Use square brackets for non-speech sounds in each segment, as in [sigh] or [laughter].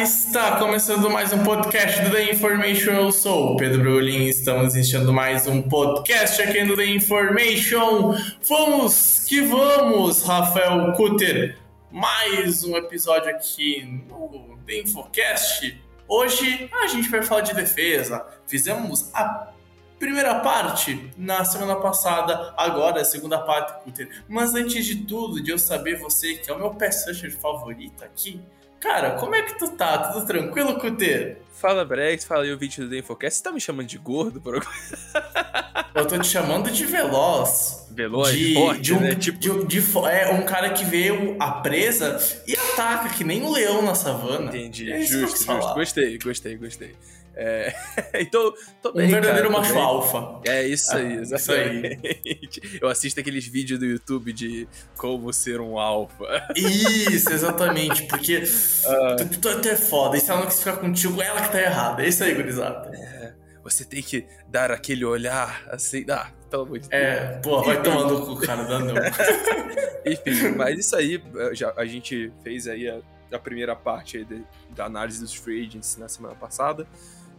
Está começando mais um podcast do The Information. Eu sou o Pedro Brulin estamos iniciando mais um podcast aqui no The Information. Vamos que vamos, Rafael Kutter! Mais um episódio aqui no The Infocast. Hoje a gente vai falar de defesa. Fizemos a primeira parte na semana passada, agora a segunda parte, Kutter. Mas antes de tudo, de eu saber você, que é o meu pass favorito aqui, Cara, como é que tu tá? Tudo tranquilo, Cutê? Fala, Brex, fala aí o vídeo do Infocast. Você tá me chamando de gordo por alguma [laughs] Eu tô te chamando de veloz. Veloz? De, forte, de um, né? Tipo... de, de, é um cara que vê a presa e ataca, que nem um leão na savana. Entendi, é justo, justo. Gostei, gostei, gostei. É... [laughs] então, tô bem, Um verdadeiro cara, alfa. É isso aí, Ah, exatamente. Eu assisto aqueles vídeos do YouTube de como ser um alfa. Isso, exatamente, porque [laughs] tu, tu, tu é foda, e se ela não quis ficar contigo, ela que tá errada. É isso aí, gurizada. Você tem que dar aquele olhar assim. Ah, pelo amor de Deus. É, pô, vai [laughs] tomando com o cara, dá não. Enfim, mas isso aí, já, a gente fez aí a, a primeira parte aí de- da análise dos free agents na semana passada.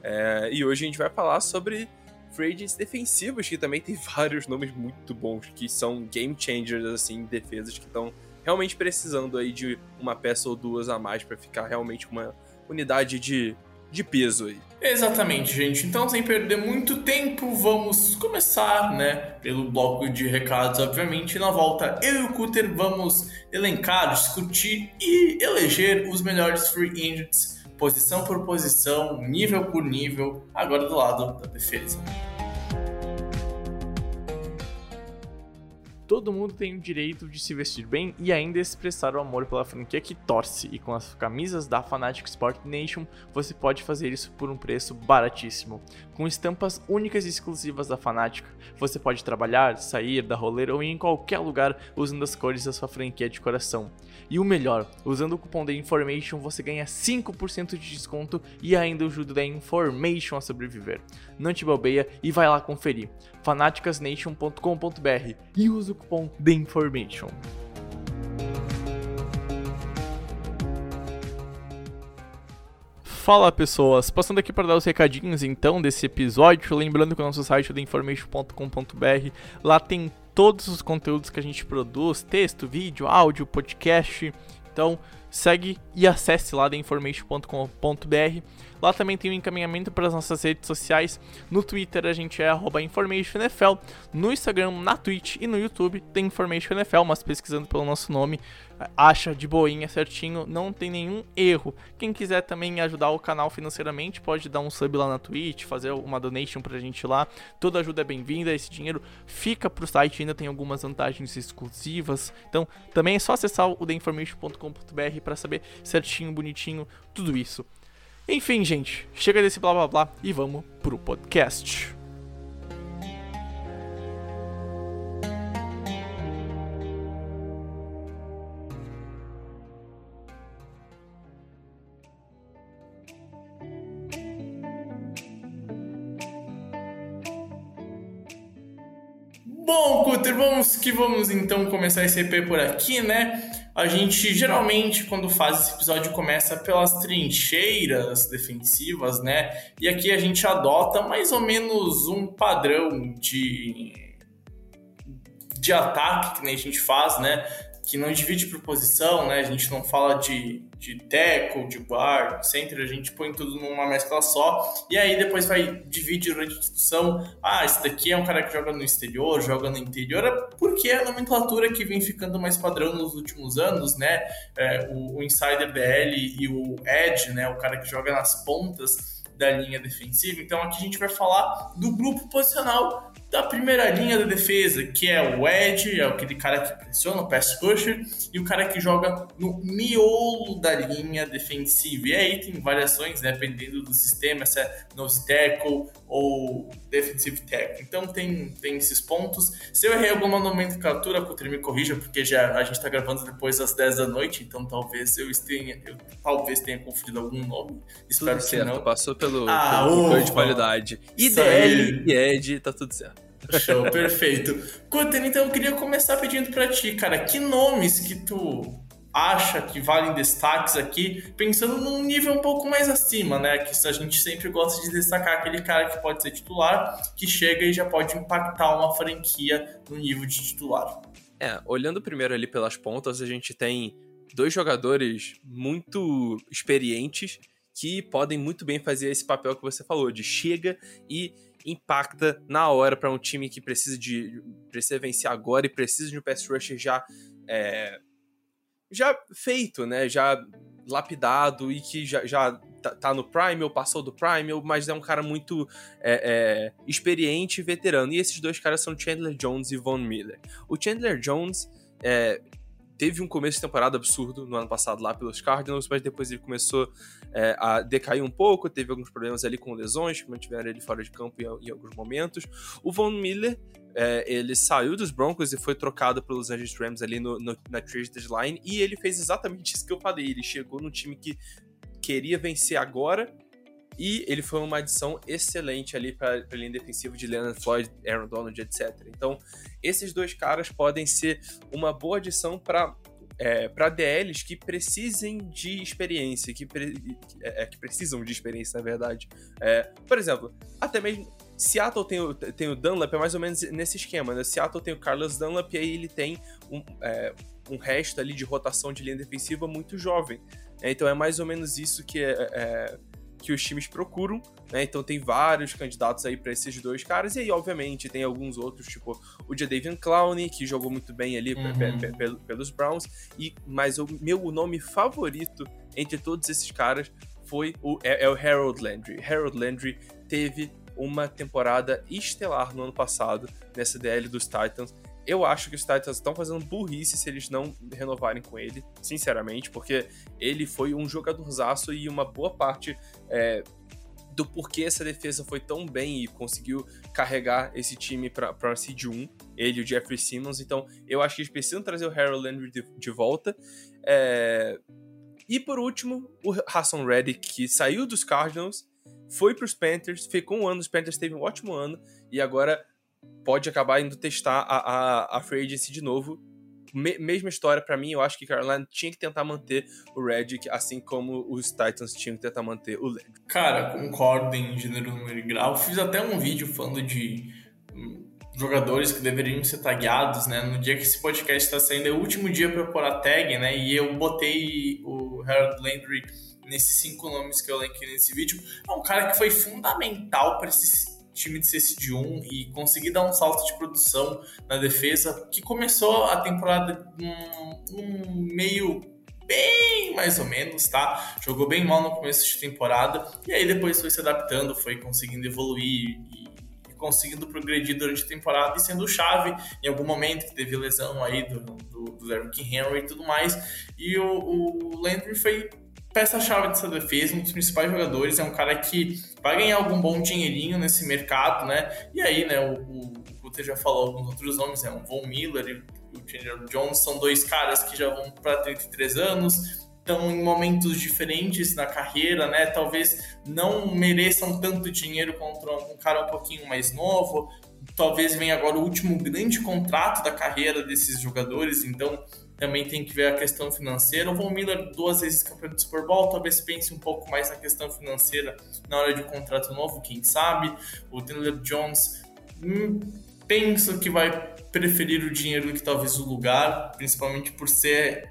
É, e hoje a gente vai falar sobre free agents defensivos, que também tem [laughs] vários nomes muito bons, que são game changers, assim, defesas que estão realmente precisando aí de uma peça ou duas a mais para ficar realmente uma unidade de, de peso aí. Exatamente, gente. Então, sem perder muito tempo, vamos começar, né? Pelo bloco de recados, obviamente. Na volta, eu e o Cutter vamos elencar, discutir e eleger os melhores free agents, posição por posição, nível por nível, agora do lado da defesa. Todo mundo tem o direito de se vestir bem e ainda expressar o amor pela franquia que torce, e com as camisas da Fanatic Sport Nation você pode fazer isso por um preço baratíssimo. Com estampas únicas e exclusivas da Fanatic, você pode trabalhar, sair, dar rolê ou ir em qualquer lugar usando as cores da sua franquia de coração. E o melhor, usando o cupom da Information você ganha 5% de desconto e ainda ajuda da Information a sobreviver. Não te bobeia e vai lá conferir fanaticasnation.com.br e usa o cupom. Fala pessoas, passando aqui para dar os recadinhos então desse episódio, lembrando que o nosso site é theinformation.com.br, lá tem todos os conteúdos que a gente produz, texto, vídeo, áudio, podcast, então segue e acesse lá theinformation.com.br. Lá também tem o um encaminhamento para as nossas redes sociais. No Twitter a gente é InformationNFL. No Instagram, na Twitch e no YouTube tem InformationNFL, mas pesquisando pelo nosso nome, acha de boinha certinho, não tem nenhum erro. Quem quiser também ajudar o canal financeiramente, pode dar um sub lá na Twitch, fazer uma donation pra gente lá. Toda ajuda é bem-vinda, esse dinheiro fica pro site, ainda tem algumas vantagens exclusivas. Então, também é só acessar o theinformation.com.br para saber certinho, bonitinho, tudo isso. Enfim, gente, chega desse blá blá blá e vamos pro podcast. Cutter, vamos que vamos então começar esse EP por aqui, né? A gente geralmente, quando faz esse episódio, começa pelas trincheiras defensivas, né? E aqui a gente adota mais ou menos um padrão de, de ataque que a gente faz, né? Que não divide por posição, né? A gente não fala de, de tackle, de guard, center, a gente põe tudo numa mescla só. E aí depois vai dividir durante a discussão. Ah, esse daqui é um cara que joga no exterior, joga no interior, é porque é a nomenclatura que vem ficando mais padrão nos últimos anos, né? É, o, o insider DL e o edge, né? O cara que joga nas pontas da linha defensiva. Então aqui a gente vai falar do grupo posicional da primeira linha da defesa, que é o Ed, é aquele cara que pressiona o pass rusher, e o cara que joga no miolo da linha defensiva. E aí tem variações, né, dependendo do sistema, se é nose tackle ou defensive tackle. Então tem, tem esses pontos. Se eu errei alguma nomenclatura, Coutinho me corrija, porque já a gente está gravando depois das 10 da noite, então talvez eu tenha, eu talvez tenha confundido algum nome. Espero tudo que certo, não. passou pelo, Ah, pelo de qualidade. IDL e Ed, tá tudo certo. Show, [laughs] perfeito. Coutinho, então eu queria começar pedindo para ti, cara, que nomes que tu acha que valem destaques aqui, pensando num nível um pouco mais acima, né? Que a gente sempre gosta de destacar aquele cara que pode ser titular, que chega e já pode impactar uma franquia no nível de titular. É, olhando primeiro ali pelas pontas, a gente tem dois jogadores muito experientes que podem muito bem fazer esse papel que você falou, de chega e impacta na hora para um time que precisa de precisa vencer agora e precisa de um pass rusher já é, já feito, né? Já lapidado e que já, já tá, tá no prime ou passou do prime, mas é um cara muito é, é, experiente e veterano. E esses dois caras são Chandler Jones e Von Miller. O Chandler Jones é, teve um começo de temporada absurdo no ano passado lá pelos Cardinals, mas depois ele começou é, a decair um pouco, teve alguns problemas ali com lesões que mantiveram ele fora de campo em, em alguns momentos. O Von Miller, é, ele saiu dos Broncos e foi trocado pelos Angeles Rams ali no, no- na trade deadline, e ele fez exatamente isso que eu falei, ele chegou no time que queria vencer agora, e ele foi uma adição excelente ali para a linha defensiva de Leonard Floyd, Aaron Donald, etc. Então, esses dois caras podem ser uma boa adição para é, para DLs que precisem de experiência, que, pre- é, que precisam de experiência, na verdade. É, por exemplo, até mesmo Seattle tem o, tem o Dunlap, é mais ou menos nesse esquema, né? Seattle tem o Carlos Dunlap e aí ele tem um, é, um resto ali de rotação de linha defensiva muito jovem. Então é mais ou menos isso que é, é, que os times procuram, né? Então tem vários candidatos aí para esses dois caras, e aí, obviamente, tem alguns outros, tipo o Jadavion Clowney, que jogou muito bem ali Uhum. pe- pel- pelos Browns, e mas o meu nome favorito entre todos esses caras foi o, é, é o Harold Landry. Harold Landry teve uma temporada estelar no ano passado nessa DL dos Titans. Eu acho que os Titans estão fazendo burrice se eles não renovarem com ele, sinceramente, porque ele foi um jogadorzaço e uma boa parte é, do porquê essa defesa foi tão bem e conseguiu carregar esse time para a Seed 1, ele e o Jeffrey Simmons. Então, eu acho que eles precisam trazer o Harold Landry de, de volta. É, E por último, o Hassan Reddick, que saiu dos Cardinals, foi para os Panthers, ficou um ano, os Panthers teve um ótimo ano, e agora pode acabar indo testar a, a, a Free Agency de novo. Me- mesma história para mim, eu acho que Carolina tinha que tentar manter o Reddick, assim como os Titans tinham que tentar manter o Landry. Cara, concordo em gênero, número e grau. Fiz até um vídeo falando de hum, jogadores que deveriam ser tagueados, né? No dia que esse podcast está saindo, é o último dia para pôr a tag, né? E eu botei o Harold Landry nesses cinco nomes que eu elenquei nesse vídeo. É um cara que foi fundamental para esse time de CSD1 e conseguir dar um salto de produção na defesa, que começou a temporada num meio bem mais ou menos, tá? Jogou bem mal no começo de temporada e aí depois foi se adaptando, foi conseguindo evoluir e, conseguindo progredir durante a temporada e sendo chave em algum momento que teve lesão aí do, do, do Henry e tudo mais. E o, o Landry foi peça-chave dessa defesa, um dos principais jogadores, é um cara que vai ganhar algum bom dinheirinho nesse mercado, né? E aí, né, o, o, Guter já falou alguns outros nomes, né? O Von Miller e o Chandler Jones são dois caras que já vão para 33 anos, estão em momentos diferentes na carreira, né? Talvez não mereçam tanto dinheiro contra um cara um pouquinho mais novo. Talvez venha agora o último grande contrato da carreira desses jogadores, então também tem que ver a questão financeira. O Von Miller, duas vezes campeão do Super Bowl, talvez pense um pouco mais na questão financeira na hora de um contrato novo, quem sabe. O Taylor Jones, hum, penso que vai preferir o dinheiro do que talvez o lugar, principalmente por ser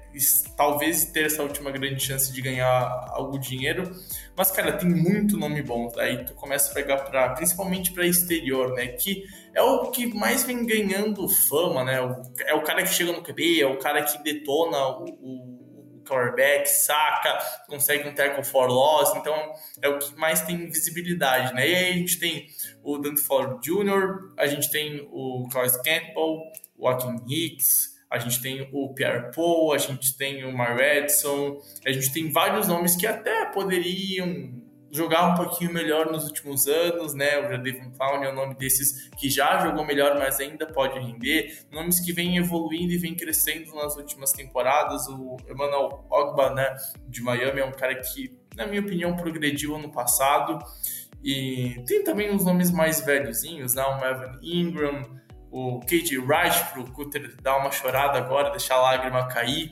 talvez ter essa última grande chance de ganhar algo dinheiro. Mas cara, tem muito nome bom, daí tu começa a pegar para principalmente para exterior, né, que é o que mais vem ganhando fama, né? É o cara que chega no QB, é o cara que detona o, o quarterback, saca, consegue um tackle for loss, então é o que mais tem visibilidade, né? E aí a gente tem o Dante Fowler Jr., a gente tem o Carlos Campbell, o Joaquin Hicks, a gente tem o Pierre Paul, a gente tem o Mar Edson, a gente tem vários nomes que até poderiam jogar um pouquinho melhor nos últimos anos, né? O Jadevon Clown é o nome desses que já jogou melhor, mas ainda pode render. Nomes que vêm evoluindo e vêm crescendo nas últimas temporadas. O Emmanuel Ogba, né, de Miami, é um cara que, na minha opinião, progrediu ano passado. E tem também os nomes mais velhozinhos, né? O Melvin Ingram, o KJ Wright, pro Cutter dar uma chorada agora, deixar a lágrima cair.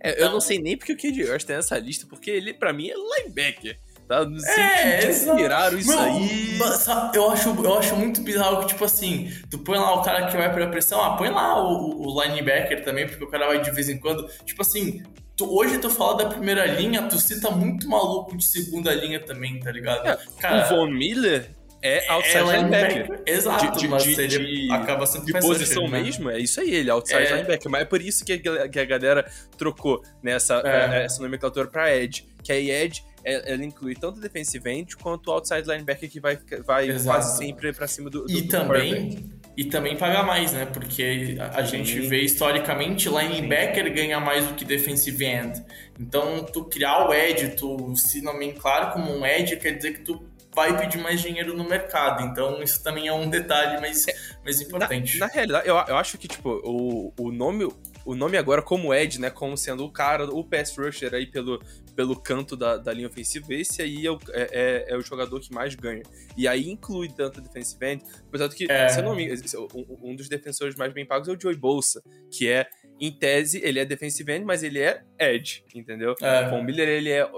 É, eu não então sei nem porque o KJ Wright tem nessa lista, porque ele, para mim, é linebacker. Tá? Não sei é, inspiraram isso Meu, aí. Mas, eu, acho, eu acho muito bizarro que, tipo assim, tu põe lá o cara que vai pra pressão, ah, põe lá o, o linebacker também, porque o cara vai de vez em quando. Tipo assim, tu, hoje tu fala da primeira linha, tu cita muito maluco de segunda linha também, tá ligado? É, cara, o Von Miller é outside é linebacker. Exato, de, de, mas de, ele acaba sendo de posição né? mesmo, é isso aí, ele é outside é. linebacker. Mas é por isso que a, que a galera trocou nessa é. essa nomenclatura pra Edge. Que aí Edge é, ela inclui tanto o defensive end quanto o outside linebacker que vai, vai quase sempre para cima do, do E do também e também pagar mais, né? Porque a, a gente vê historicamente linebacker ganha mais do que defensive end. Então, tu criar o edge, tu se nomenclar como um edge, quer dizer que tu vai pedir mais dinheiro no mercado. Então, isso também é um detalhe mais, é, mais importante. Na, na realidade, eu, eu acho que, tipo, o, o nome o nome agora como Ed, né? Como sendo o cara, o pass rusher aí pelo, pelo canto da, da linha ofensiva, esse aí é o, é, é, é o jogador que mais ganha. E aí inclui tanto defensive end, apesar que, é. se eu não me um, um dos defensores mais bem pagos é o Joey Bolsa, que é, em tese, ele é defensive end, mas ele é edge, entendeu? É. O Miller, ele é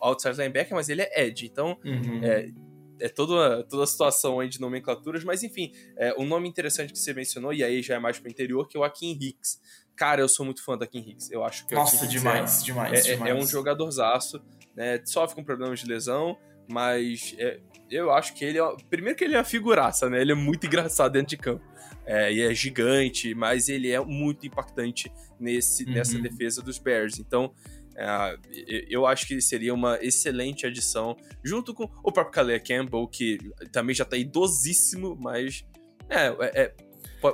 outside linebacker, mas ele é edge. Então, uhum. é, é toda, toda a situação aí de nomenclaturas, mas enfim, é, um nome interessante que você mencionou, e aí já é mais pro interior, que é o Akin Hicks. Cara, eu sou muito fã da Kim Hicks. Eu acho que Nossa, demais, é, demais, é, demais. É um jogadorzaço, né? Sofre com problemas de lesão, mas é, eu acho que ele é. Primeiro que ele é uma figuraça, né? Ele é muito engraçado dentro de campo. É, e é gigante, mas ele é muito impactante nesse, uhum. nessa defesa dos Bears. Então, é, eu acho que seria uma excelente adição, junto com o próprio Calais Campbell, que também já tá idosíssimo, mas é, é, é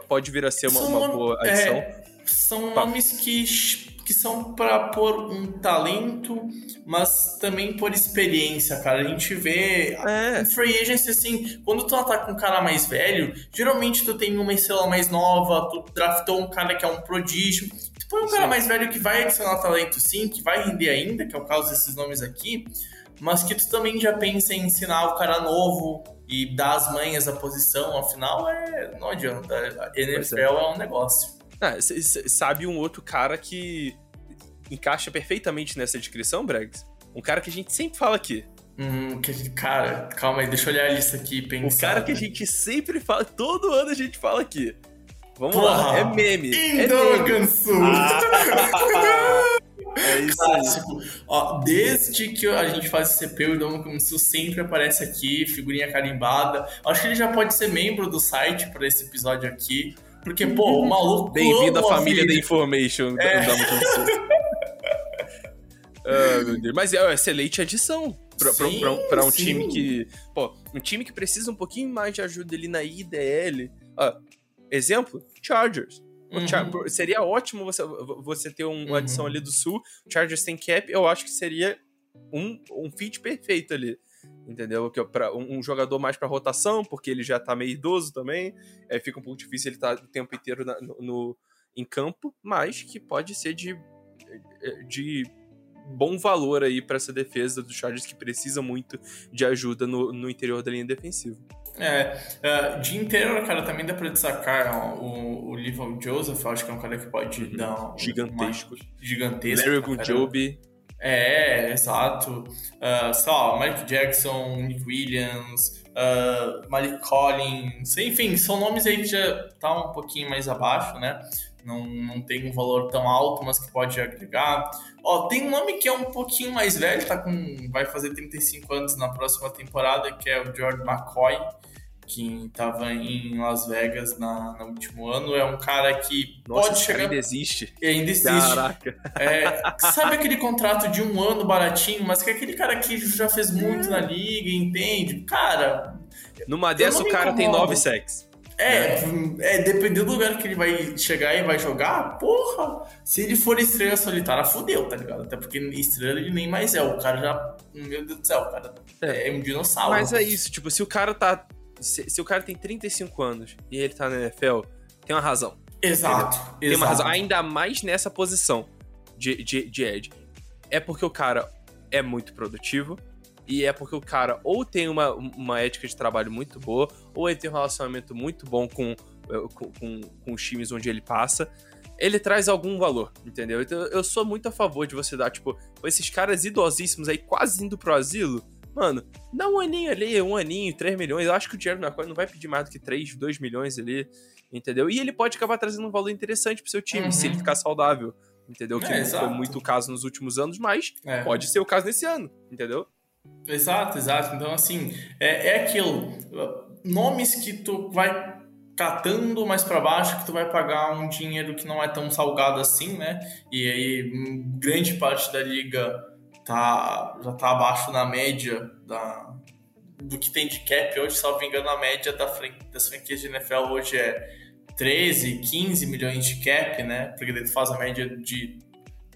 pode vir a ser uma, uma boa adição. São nomes que, que são para pôr um talento, mas também por experiência, cara. A gente vê é. free agency assim, quando tu tá com um cara mais velho, geralmente tu tem uma estrela mais nova, tu draftou um cara que é um prodígio. Tu põe um cara mais velho que vai adicionar talento sim, que vai render ainda, que é o caso desses nomes aqui, mas que tu também já pensa em ensinar o cara novo e dar as manhas da posição, afinal é não adianta. A NFL é. é um negócio. Ah, sabe um outro cara que encaixa perfeitamente nessa descrição, Bregs? Um cara que a gente sempre fala aqui. Hum, que, cara, calma aí, deixa eu olhar a lista aqui e pensar. O cara que a gente sempre fala, todo ano a gente fala aqui. Vamos Porra, lá, é meme. Indorgan é. Ah. [laughs] é isso Clássico. Ó, desde que a gente faz esse CP, o Indorgan Sul sempre aparece aqui, figurinha carimbada. Acho que ele já pode ser membro do site para esse episódio aqui. Porque, pô, o maluco. [laughs] Bem-vindo à família da Information. É. [laughs] ah, meu Deus. Mas é uma excelente adição pra um sim. time que. Pô, um time que precisa um pouquinho mais de ajuda ali na IDL. Ah, exemplo: Chargers. Uhum. Char seria ótimo você, você ter um, uma uhum. adição ali do Sul. Chargers tem cap, eu acho que seria um, um fit perfeito ali entendeu? Que é para um, um, jogador mais para rotação, porque ele já tá meio idoso também, é, fica um pouco difícil ele estar tá o tempo inteiro na, no, no, em campo, mas que pode ser de, de bom valor aí para essa defesa dos Chargers que precisa muito de ajuda no, no interior da linha defensiva. É, uh, de interior, cara, também dá pra destacar ó, o, o Livon Joseph, acho que é um cara que pode uhum. dar um, gigantesco. Uma, gigantesco. Larry Gunjobi. É, exato. Uh, sei lá, Mike Jackson, Nick Williams, uh, Malik Collins, enfim, são nomes aí que já tá um pouquinho mais abaixo, né? Não, não tem um valor tão alto, mas que pode agregar. Ó, tem um nome que é um pouquinho mais velho, tá com, vai fazer 35 anos na próxima temporada, que é o George McCoy que estava em Las Vegas na, no último ano, é um cara que Nossa, pode chegar. ainda existe. E ainda existe. Caraca. É, sabe aquele contrato de um ano baratinho, mas que é aquele cara que já fez muito na liga, entende? Cara. Numa dessa, o cara tem nove sacks. É, é, dependendo do lugar que ele vai chegar e vai jogar, porra, se ele for estrela solitária, fudeu, tá ligado? Até porque estrela ele nem mais é, o cara já, meu Deus do céu, o cara é, é um dinossauro. Mas é isso, tipo, se o cara tá se, se, o cara tem 35 anos e ele tá na NFL, tem uma razão. Exato. Tem exato. uma razão. Ainda mais nessa posição de, de, de Ed. É porque o cara é muito produtivo. E é porque o cara ou tem uma, uma ética de trabalho muito boa, ou ele tem um relacionamento muito bom com, com, com, com os times onde ele passa. Ele traz algum valor, entendeu? Então eu sou muito a favor de você dar, tipo, esses caras idosíssimos aí quase indo pro asilo Mano, dá um aninho ali, um aninho, 3 milhões. Eu acho que o Jerry McCoy não vai pedir mais do que 3, 2 milhões ali, entendeu? E ele pode acabar trazendo um valor interessante pro seu time, uhum. se ele ficar saudável, entendeu? Que é, não foi muito o caso nos últimos anos, mas é. pode ser o caso nesse ano, entendeu? Exato, exato. Então, assim, é, é aquilo. Nomes que tu vai catando mais para baixo que tu vai pagar um dinheiro que não é tão salgado assim, né? E aí grande parte da liga tá, já tá abaixo na média da, do que tem de cap hoje, salvo engano, a média da das franquias de NFL hoje é 13, 15 milhões de cap, né? Porque ele faz a média de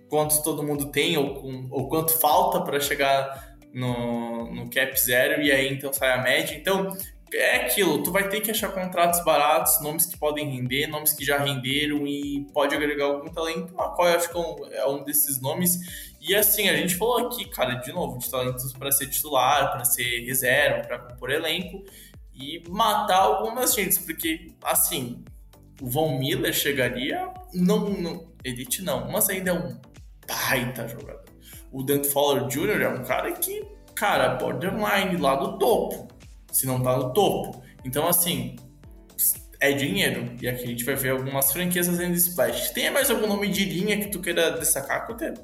quantos todo mundo tem ou, ou quanto falta para chegar no, no cap zero e aí então sai a média. Então é aquilo, tu vai ter que achar contratos baratos, nomes que podem render, nomes que já renderam e pode agregar algum talento. McCoy acho que é um é desses nomes e assim, a gente falou aqui, cara, de novo, de talentos para ser titular, para ser reserva, para compor elenco e matar algumas gentes, porque assim, o Von Miller chegaria, não, não elite não, mas ainda é um baita jogador. O Dante Fowler Jr. é um cara que, cara, borderline lá do topo, se não tá no topo. Então, assim, é dinheiro. E aqui a gente vai ver algumas franquias fazendo splash. Tem mais algum nome de linha que tu queira destacar, Coteiro?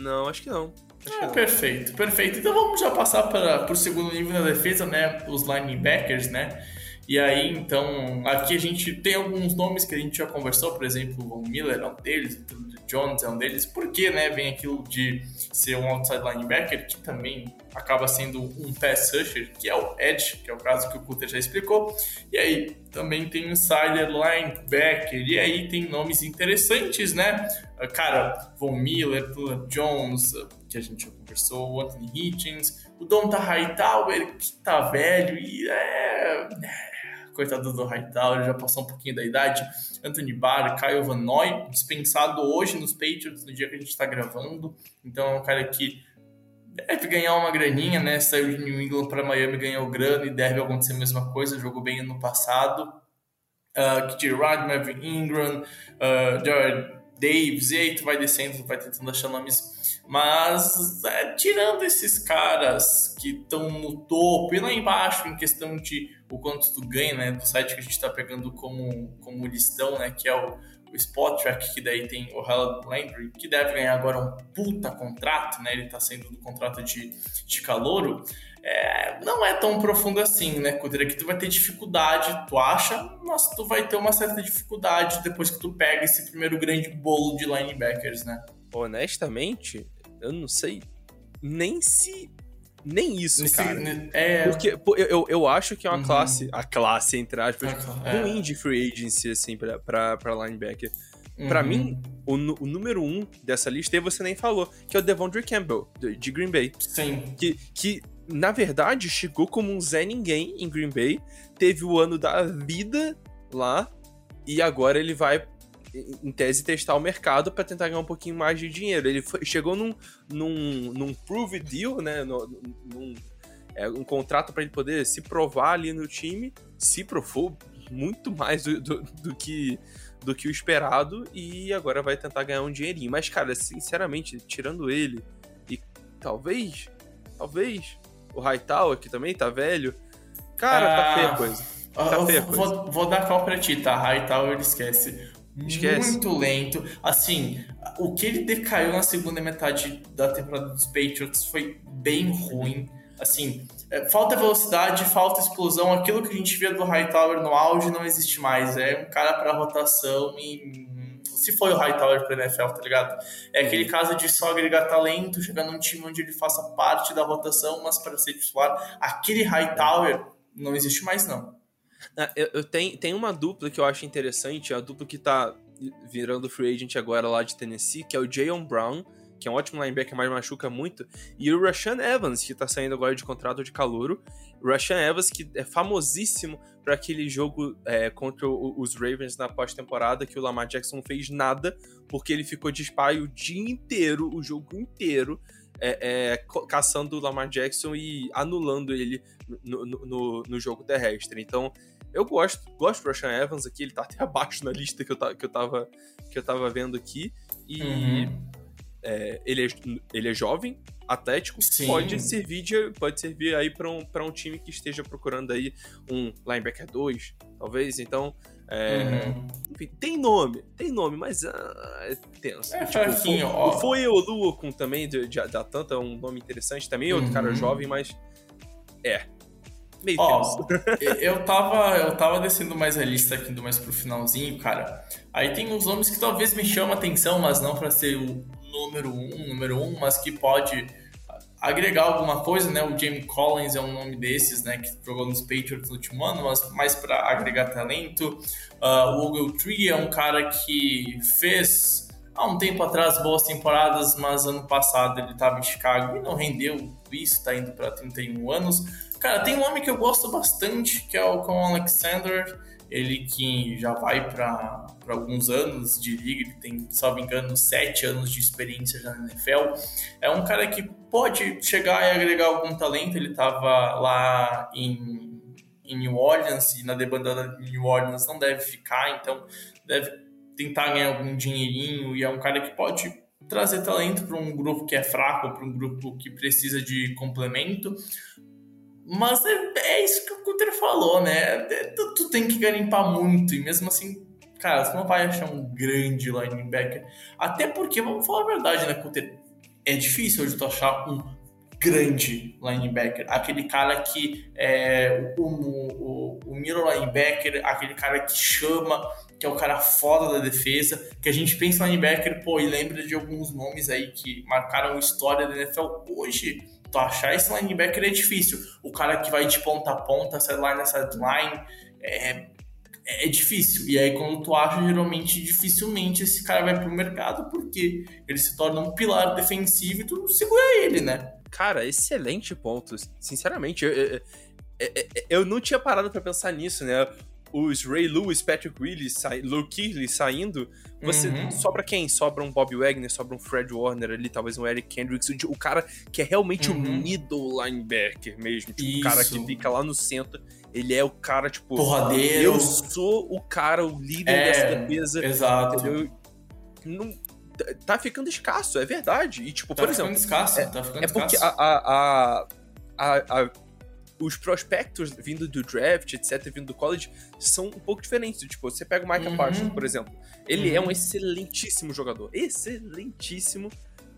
Não, acho que não. Acho ah, que perfeito, perfeito. Então vamos já passar para o segundo nível da defesa, né? Os linebackers, né? E aí, então, aqui a gente tem alguns nomes que a gente já conversou, por exemplo, o Miller é um deles, o Jones é um deles, porque, né, vem aquilo de ser um outside linebacker, que também acaba sendo um pass rusher, que é o edge, que é o caso que o Cutter já explicou. E aí, também tem um insider linebacker, e aí tem nomes interessantes, né? Cara, Von Miller, Jones, que a gente já conversou, o Anthony Hitchens, o Donta Hightower, que tá velho e é coitado do Hightower, já passou um pouquinho da idade. Anthony Barr, Kyle Van Noy, dispensado hoje nos Patriots, no dia que a gente está gravando. Então é um cara que deve ganhar uma graninha, né? Saiu de New England para Miami, ganhou grana e deve acontecer a mesma coisa. Jogou bem ano passado. Uh, Kitty Rod, Marvin Ingram, uh, Jared Davis, e aí tu vai descendo, vai tentando achar nomes mas é, tirando esses caras que estão no topo e lá embaixo em questão de o quanto tu ganha, né? Do site que a gente está pegando como, como listão, né? Que é o, o Spot Track, que daí tem o Harold Landry, que deve ganhar agora um puta contrato, né? Ele está saindo do contrato de, de calouro. É, não é tão profundo assim, né, Kudera? Que tu vai ter dificuldade, tu acha, mas tu vai ter uma certa dificuldade depois que tu pega esse primeiro grande bolo de linebackers, né? Honestamente, eu não sei nem se. Nem isso, cara. É... Porque pô, eu, eu acho que é uma Uhum. classe, a classe, entre aspas, É. ruim de free agency, assim, pra, pra, pra linebacker. Pra Uhum. mim, o, o número um dessa lista, e você nem falou, que é o Devondre Campbell, de, de Green Bay. Sim. Que, que, na verdade, chegou como um Zé Ninguém em Green Bay, teve o ano da vida lá, e agora ele vai, em tese, testar o mercado pra tentar ganhar um pouquinho mais de dinheiro. Ele foi- chegou num, num, num prove deal, né? no- num, é, um contrato pra ele poder se provar ali no time, se provou muito mais do, do, do que do que o esperado e agora vai tentar ganhar um dinheirinho. Mas, cara, sinceramente, tirando ele e talvez, talvez o Hightower, que também tá velho, cara, tá feia a coisa. Tá feia a coisa. Vou, vou dar cal pra ti, tá? Hightower esquece. Esquece. Muito lento. Assim, o que ele decaiu na segunda metade da temporada dos Patriots foi bem ruim. Assim, é, falta velocidade, falta explosão. Aquilo que a gente via do Hightower no auge não existe mais. É um cara para rotação e. hum, Se foi o Hightower pro NFL, tá ligado? É aquele caso de só agregar talento, chegar num time onde ele faça parte da rotação, mas para ser titular. Aquele Hightower não existe mais, não. Ah, Eu, eu tenho, tem uma dupla que eu acho interessante, a dupla que tá virando free agent agora lá de Tennessee, que é o Jayon Brown, que é um ótimo linebacker, mas machuca muito, e o Rashan Evans, que tá saindo agora de contrato de calouro. Rashan Evans, que é famosíssimo para aquele jogo é, contra o- os Ravens na pós-temporada, que o Lamar Jackson não fez nada, porque ele ficou de spy o dia inteiro, o jogo inteiro, é, é, caçando o Lamar Jackson e anulando ele no, no- no- jogo terrestre. Então, eu gosto, gosto do Rashan Evans aqui, ele tá até [laughs] abaixo na lista que eu, que eu, tava, que eu tava vendo aqui. E Uhum. é, ele, é, ele é jovem, atlético, Sim. pode servir, de, pode servir aí pra um, pra um time que esteja procurando aí um linebacker 2, talvez. Então, é, Uhum. enfim, tem nome, tem nome, mas ah, é tenso. É fraquinho, o, ó. o Foi o Luokun também, de, de, da Tanta, é um nome interessante também, outro cara Uhum. jovem, mas é, meio Ó, [laughs] eu tava, eu tava descendo mais a lista aqui, indo mais pro finalzinho, cara. Aí tem uns nomes que talvez me chamam a atenção, mas não pra ser o número um, número um, mas que pode agregar alguma coisa, né? O Jamie Collins é um nome desses, né? Que jogou nos Patriots no último ano, mas mais pra agregar talento. Ah, o Ogletree é um cara que fez há um tempo atrás boas temporadas, mas ano passado ele tava em Chicago e não rendeu isso, tá indo pra 31 anos. Cara, tem um nome que eu gosto bastante, que é o Con Alexander. Ele que já vai para alguns anos de liga, ele tem, se não me engano, sete anos de experiência já na NFL. É um cara que pode chegar e agregar algum talento. Ele estava lá em, em New Orleans e na debandada de New Orleans não deve ficar, então deve tentar ganhar algum dinheirinho. E é um cara que pode trazer talento para um grupo que é fraco, para um grupo que precisa de complemento. Mas é, é isso que o Cutter falou, né? É, tu, tu tem que garimpar muito, e mesmo assim, cara, você não vai achar um grande linebacker. Até porque, vamos falar a verdade, né, Cutter? É difícil hoje tu achar um grande linebacker. Aquele cara que é o, o, o middle linebacker, aquele cara que chama, que é o cara foda da defesa, que a gente pensa linebacker, pô, e lembra de alguns nomes aí que marcaram história da NFL hoje tu achar esse linebacker é difícil. O cara que vai de ponta a ponta, sideline a sideline, é, é difícil. E aí, quando tu acha, geralmente, dificilmente esse cara vai pro mercado, porque ele se torna um pilar defensivo e tu segura ele, né? Cara, excelente ponto. Sinceramente, eu, eu, eu- eu não tinha parado pra pensar nisso, né? Os Ray Lewis, Patrick Willis, sai, Luke Keighley saindo, você Uhum. sobra quem? Sobra um Bob Wagner, sobra um Fred Warner ali, talvez um Eric Kendricks, o, cara que é realmente o Uhum. middle linebacker mesmo, tipo, o cara que fica lá no centro, ele é o cara, tipo, Porradeiro. eu sou o cara, o líder É, dessa defesa, Exato. entendeu? Não, tá ficando escasso, é verdade. E, tipo, Tá por ficando exemplo, escasso, tá ficando é porque escasso. a, a, a, a- a- os prospectos vindo do draft, etc., vindo do college, são um pouco diferentes. Tipo, você pega o Micah Uhum. Parsons, por exemplo. Ele é Uhum. um excelentíssimo jogador. Excelentíssimo.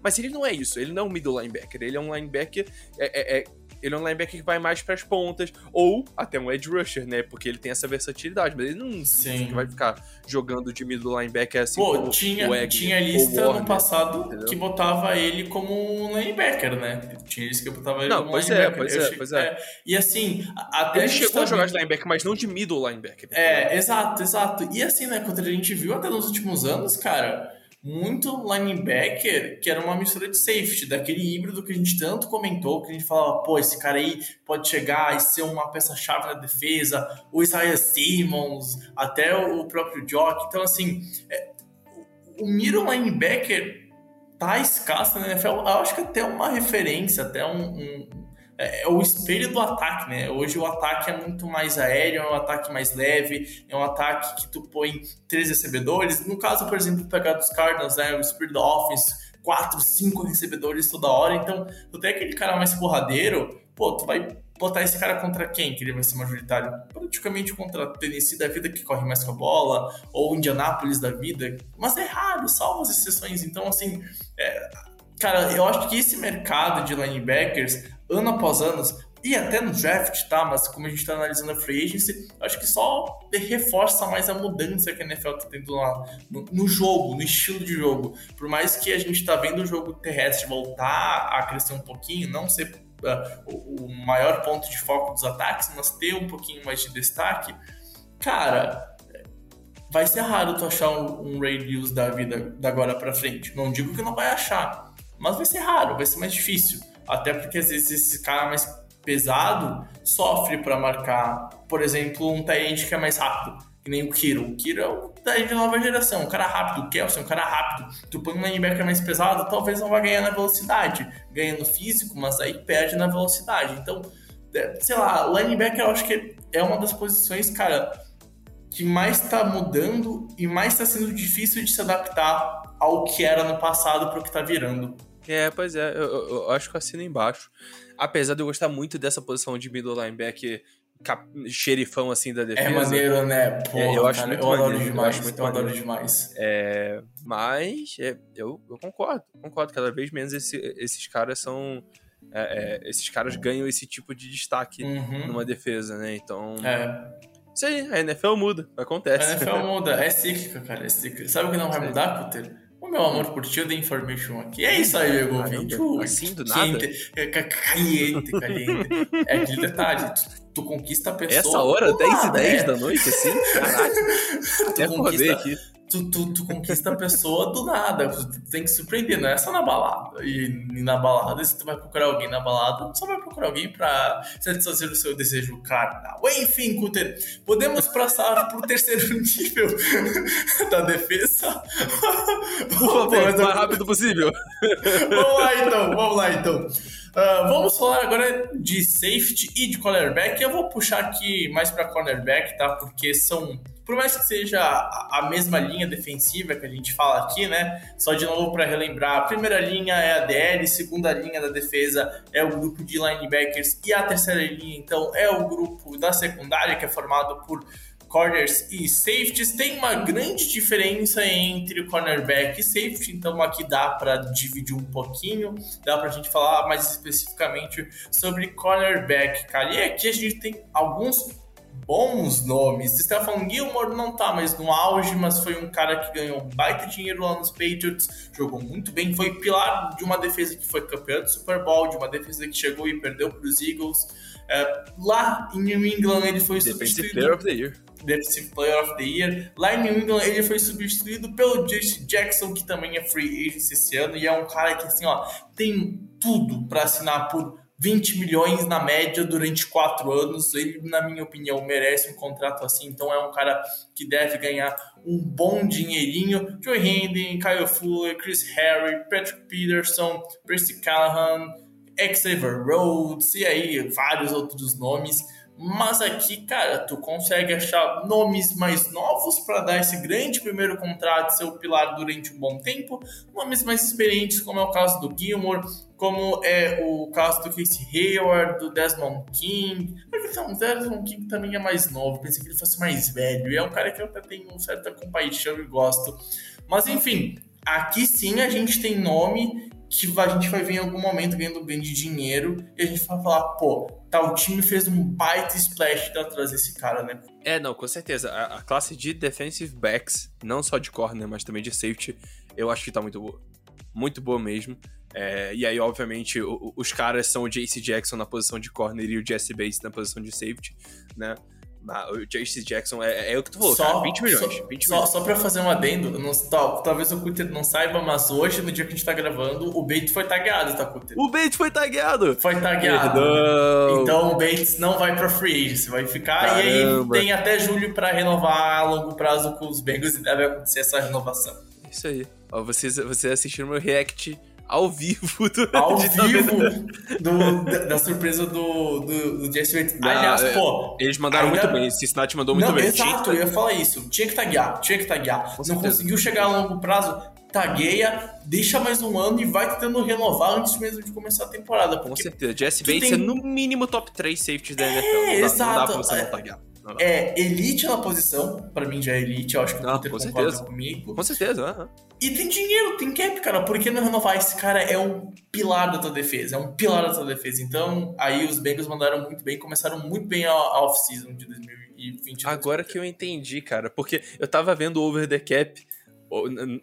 Mas ele não é isso. Ele não é um middle linebacker. Ele é um linebacker. é- é- é- ele é um linebacker que vai mais pras pontas. Ou até um edge rusher, né? Porque ele tem essa versatilidade. Mas ele não Sim. vai ficar jogando de middle linebacker assim. Pô, como tinha, o Wagner tinha ou lista Warner, no passado entendeu? que botava ele como um linebacker, né? Tinha lista que botava ele Não, como pois é, linebacker. pois Eu é, pois é. E assim, até Ele chegou a jogar de linebacker, mas não de middle linebacker. É, exato, exato. E assim, né, quando a gente viu até nos últimos anos, cara, muito linebacker que era uma mistura de safety, daquele híbrido que a gente tanto comentou, que a gente falava, pô, esse cara aí pode chegar e ser uma peça-chave na defesa, o Isaiah Simmons, até o próprio Jock. Então, assim, é, o o middle linebacker tá escasso na NFL. Eu acho que até uma referência, até um. um- é, é, o espelho do ataque, né? Hoje o ataque é muito mais aéreo, é um ataque mais leve, é um ataque que tu põe três recebedores. No caso, por exemplo, pegar dos Cardinals, né? O Spirit Offense, quatro, cinco recebedores toda hora. Então, tu tem aquele cara mais porradeiro, pô, tu vai botar esse cara contra quem que ele vai ser majoritário? Praticamente contra Tennessee da vida que corre mais com a bola, ou Indianápolis da vida. Mas é raro, salvo as exceções. Então, assim, é, cara, eu acho que esse mercado de linebackers, ano após ano, e até no draft, tá? Mas como a gente tá analisando a free agency, acho que só reforça mais a mudança que a NFL tá tendo lá no, no, jogo, no estilo de jogo. Por mais que a gente tá vendo o jogo terrestre voltar a crescer um pouquinho, não ser uh, o, maior ponto de foco dos ataques, mas ter um pouquinho mais de destaque, cara, vai ser raro tu achar um, um Ray Lewis da vida da agora para frente. Não digo que não vai achar, mas vai ser raro, vai ser mais difícil. Até porque às vezes esse cara mais pesado sofre para marcar, por exemplo, um tight que é mais rápido, que nem o Kiro. O Kiro é o tight de nova geração, um cara rápido. O Kelsey é um cara rápido. Tu põe um linebacker mais pesado, talvez não vai ganhar na velocidade. Ganha no físico, mas aí perde na velocidade. Então, é, sei lá, linebacker eu acho que é uma das posições, cara, que mais está mudando e mais está sendo difícil de se adaptar ao que era no passado para o que está virando. É, pois é, eu, eu, eu acho que eu assino embaixo apesar de eu gostar muito dessa posição de middle linebacker cap, xerifão assim da defesa. É maneiro, né? Porra, é, eu acho cara, muito eu adoro maneiro, demais, eu, muito eu adoro demais. É, mas é, eu, eu concordo, concordo. Cada vez menos esse, esses caras são. É, é, esses caras ganham esse tipo de destaque uhum. numa defesa, né? Então. É. Isso aí, a NFL muda, acontece. A NFL [laughs] muda, é cíclica, cara, é cíclica. Sabe o que não vai mudar, Cutter? Meu amor por tio da Information aqui. É isso aí, meu ouvinte. Assim, do nada? É, caliente, caliente. É aquele detalhe, tu, tu conquista a pessoa... Essa hora, 10 e 10 é. da noite, assim? Caraca. [laughs] tu conquista... aqui tu, tu, tu, conquista a pessoa do nada. Tu tem que surpreender, não é só na balada. E, e, na balada, se tu vai procurar alguém na balada, tu só vai procurar alguém pra satisfazer o seu desejo carnal. Enfim, Cutter, podemos passar pro terceiro [laughs] nível da defesa. Por favor, o mais rápido possível. vamos lá então, vamos lá então. Uh, vamos falar agora de safety e de cornerback. Eu vou puxar aqui mais para cornerback, tá? Porque são por mais que seja a mesma linha defensiva que a gente fala aqui, né? Só de novo para relembrar, a primeira linha é a DL, segunda linha da defesa é o grupo de linebackers e a terceira linha, então, é o grupo da secundária, que é formado por corners e safeties. Tem uma grande diferença entre cornerback e safety, então aqui dá para dividir um pouquinho, dá para a gente falar mais especificamente sobre cornerback, cara. E aqui a gente tem alguns bons nomes. Stefan Gilmore não tá mais no auge, mas foi um cara que ganhou baita dinheiro lá nos Patriots, jogou muito bem, foi pilar de uma defesa que foi campeã do Super Bowl, de uma defesa que chegou e perdeu para os Eagles. É, lá em New England ele foi substituído. Player of the Year. Defensive Player of the Year. Lá em New England ele foi substituído pelo Justin Jackson, que também é free agent esse ano, e é um cara que assim, ó, tem tudo para assinar por 20 milhões na média durante quatro anos. Ele, na minha opinião, merece um contrato assim. Então é um cara que deve ganhar um bom dinheirinho. Joe Hendon, Kyle Fuller, Chris Harry, Patrick Peterson, Percy Callahan, Xavier Rhodes e aí vários outros nomes. Mas aqui, cara, tu consegue achar nomes mais novos para dar esse grande primeiro contrato, ser pilar durante um bom tempo, nomes mais experientes, como é o caso do Gilmore, como é o caso do Casey Hayward, do Desmond King. Então, o Desmond King também é mais novo, pensei que ele fosse mais velho, e é um cara que eu até tenho certa compaixão e gosto. Mas enfim, aqui sim a gente tem nome que a gente vai ver em algum momento ganhando grande dinheiro e a gente vai falar, pô, tal time fez um baita splash pra trazer esse cara, né? É, não, com certeza. A, a, classe de defensive backs, não só de corner, mas também de safety, eu acho que tá muito boa. Muito boa mesmo. É, e aí, obviamente, o, os caras são o JC Jackson na posição de corner e o Jesse Bates na posição de safety, né? O J.C. Jackson é, é, o que tu falou, só, cara, 20 milhões. Só, 20 só, milhões. só pra fazer um adendo, não, tal, talvez o Cutter não saiba, mas hoje, no dia que a gente tá gravando, o Bates foi tagueado, tá, Cutter? O Bates foi tagueado! Foi tagueado. Perdão. Então o Bates não vai pra free agency, vai ficar. Caramba. E aí tem até julho pra renovar a longo prazo com os Bengals e deve acontecer essa renovação. Isso aí. Ó, vocês, vocês assistiram meu react ao vivo do Ao de vivo do, da, da surpresa do, do, do Jesse Bates. Aliás, é, pô. Eles mandaram ainda- muito bem. Cincinnati mandou muito não, bem. Exato, eu ia falar isso. Tinha que taguear, tinha que taguear. Com não certeza. conseguiu chegar a longo prazo, tagueia, deixa mais um ano e vai tentando renovar antes mesmo de começar a temporada. Com certeza. Jesse Bates tem- é no mínimo top 3 safeties da NFL. É, não, dá, não dá exato. pra você É. não taguear. Não é elite na posição, pra mim já é elite, eu acho que o Ah, Peter com certeza. comigo. Com certeza. aham. E tem dinheiro, tem cap, cara. Por que não renovar? Esse cara é um pilar da tua defesa. É um pilar da tua defesa. Então, aí os Bengals mandaram muito bem, começaram muito bem a a off-season de 2020. Agora que eu entendi, cara. Porque eu tava vendo o Over the Cap